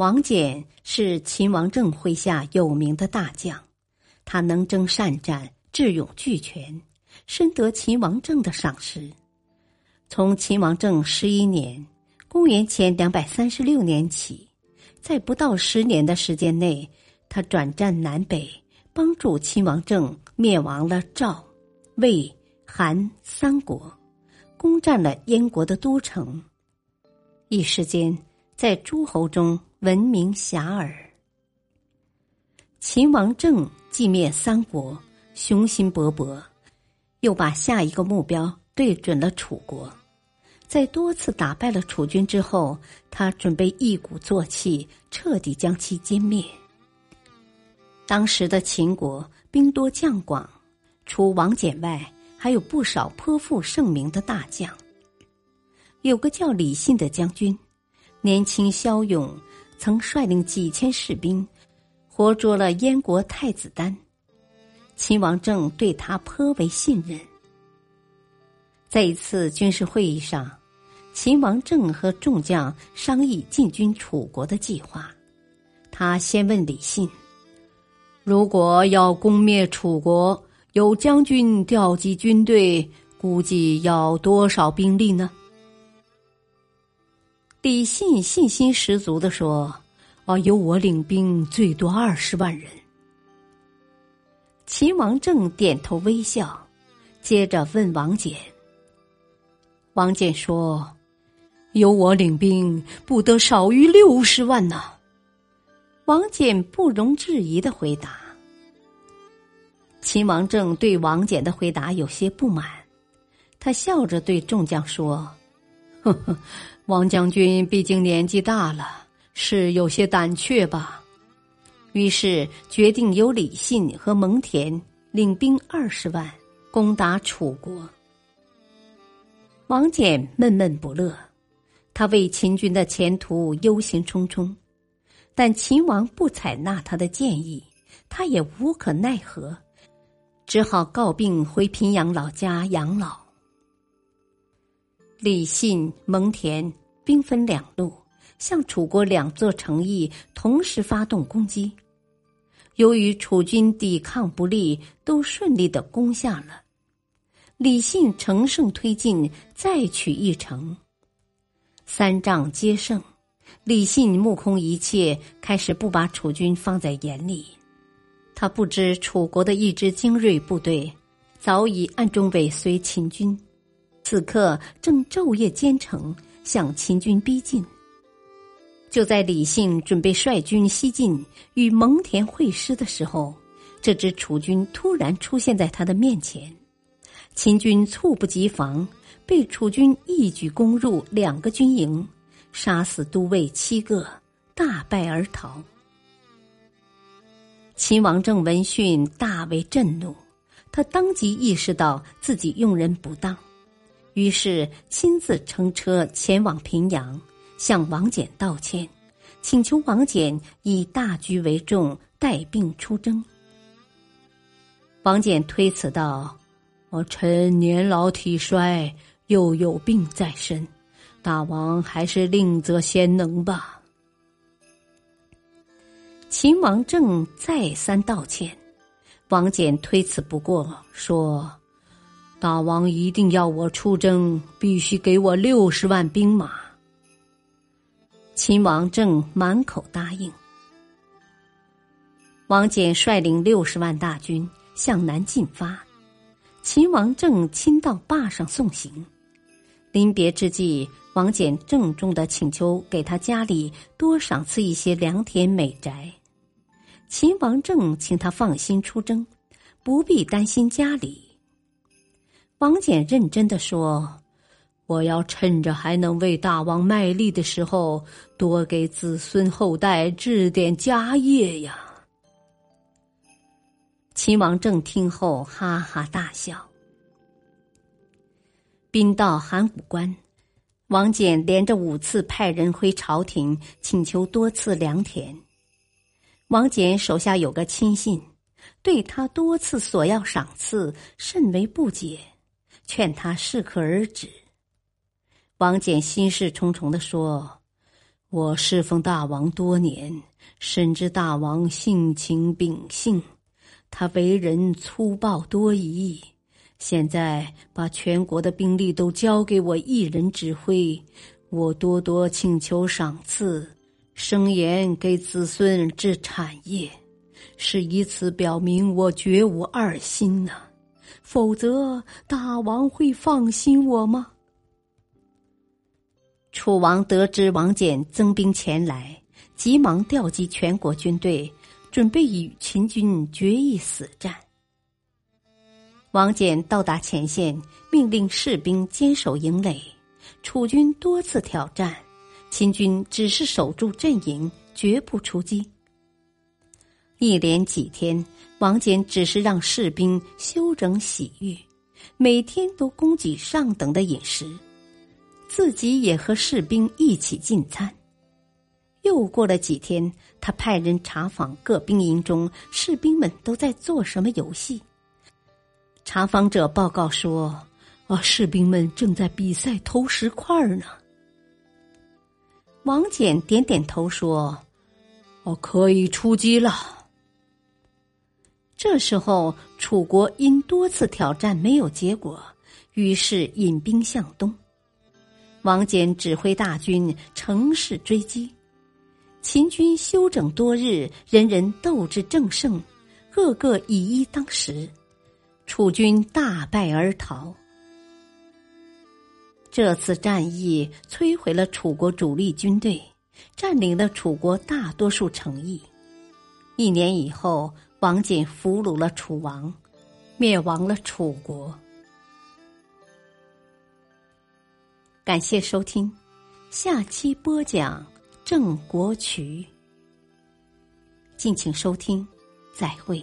王翦是秦王政麾下有名的大将，他能征善战，智勇俱全，深得秦王政的赏识。从秦王政十一年（公元前两百三十六年）起，在不到十年的时间内，他转战南北，帮助秦王政灭亡了赵、魏、韩三国，攻占了燕国的都城，一时间在诸侯中。闻名遐迩。秦王政继灭三国，雄心勃勃，又把下一个目标对准了楚国。在多次打败了楚军之后，他准备一鼓作气，彻底将其歼灭。当时的秦国兵多将广，除王翦外，还有不少颇负盛名的大将。有个叫李信的将军，年轻骁勇。曾率领几千士兵，活捉了燕国太子丹。秦王政对他颇为信任。在一次军事会议上，秦王政和众将商议进军楚国的计划。他先问李信：“如果要攻灭楚国，有将军调集军队，估计要多少兵力呢？”李信信心十足的说：“啊，由我领兵，最多二十万人。”秦王政点头微笑，接着问王翦：“王翦说，由我领兵，不得少于六十万呢？”王翦不容置疑的回答。秦王政对王翦的回答有些不满，他笑着对众将说：“呵呵。”王将军毕竟年纪大了，是有些胆怯吧？于是决定由李信和蒙恬领兵二十万攻打楚国。王翦闷闷不乐，他为秦军的前途忧心忡忡，但秦王不采纳他的建议，他也无可奈何，只好告病回平阳老家养老。李信、蒙恬。兵分两路，向楚国两座城邑同时发动攻击。由于楚军抵抗不利，都顺利的攻下了。李信乘胜推进，再取一城。三仗皆胜，李信目空一切，开始不把楚军放在眼里。他不知楚国的一支精锐部队早已暗中尾随秦军，此刻正昼夜兼程。向秦军逼近。就在李信准备率军西进与蒙恬会师的时候，这支楚军突然出现在他的面前。秦军猝不及防，被楚军一举攻入两个军营，杀死都尉七个，大败而逃。秦王政闻讯大为震怒，他当即意识到自己用人不当。于是亲自乘车前往平阳，向王翦道歉，请求王翦以大局为重，带兵出征。王翦推辞道：“我臣年老体衰，又有病在身，大王还是另择贤能吧。”秦王政再三道歉，王翦推辞不过，说。大王一定要我出征，必须给我六十万兵马。秦王政满口答应。王翦率领六十万大军向南进发，秦王政亲到坝上送行。临别之际，王翦郑重的请求给他家里多赏赐一些良田美宅。秦王政请他放心出征，不必担心家里。王翦认真的说：“我要趁着还能为大王卖力的时候，多给子孙后代置点家业呀。”秦王政听后哈哈大笑。兵到函谷关，王翦连着五次派人回朝廷请求多次良田。王翦手下有个亲信，对他多次索要赏赐甚为不解，劝他适可而止。王翦心事重重的说：“我侍奉大王多年，深知大王性情秉性，他为人粗暴多疑。”现在把全国的兵力都交给我一人指挥，我多多请求赏赐，声言给子孙置产业，是以此表明我绝无二心呐。否则，大王会放心我吗？楚王得知王翦增兵前来，急忙调集全国军队，准备与秦军决一死战。王翦到达前线，命令士兵坚守营垒。楚军多次挑战，秦军只是守住阵营，绝不出击。一连几天，王翦只是让士兵休整洗浴，每天都供给上等的饮食，自己也和士兵一起进餐。又过了几天，他派人查访各兵营中士兵们都在做什么游戏。查访者报告说：“啊，士兵们正在比赛投石块呢。”王翦点点头说：“哦，可以出击了。”这时候，楚国因多次挑战没有结果，于是引兵向东。王翦指挥大军乘势追击，秦军休整多日，人人斗志正盛，个个以一当十。楚军大败而逃。这次战役摧毁了楚国主力军队，占领了楚国大多数城邑。一年以后，王翦俘虏了楚王，灭亡了楚国。感谢收听，下期播讲郑国渠。敬请收听，再会。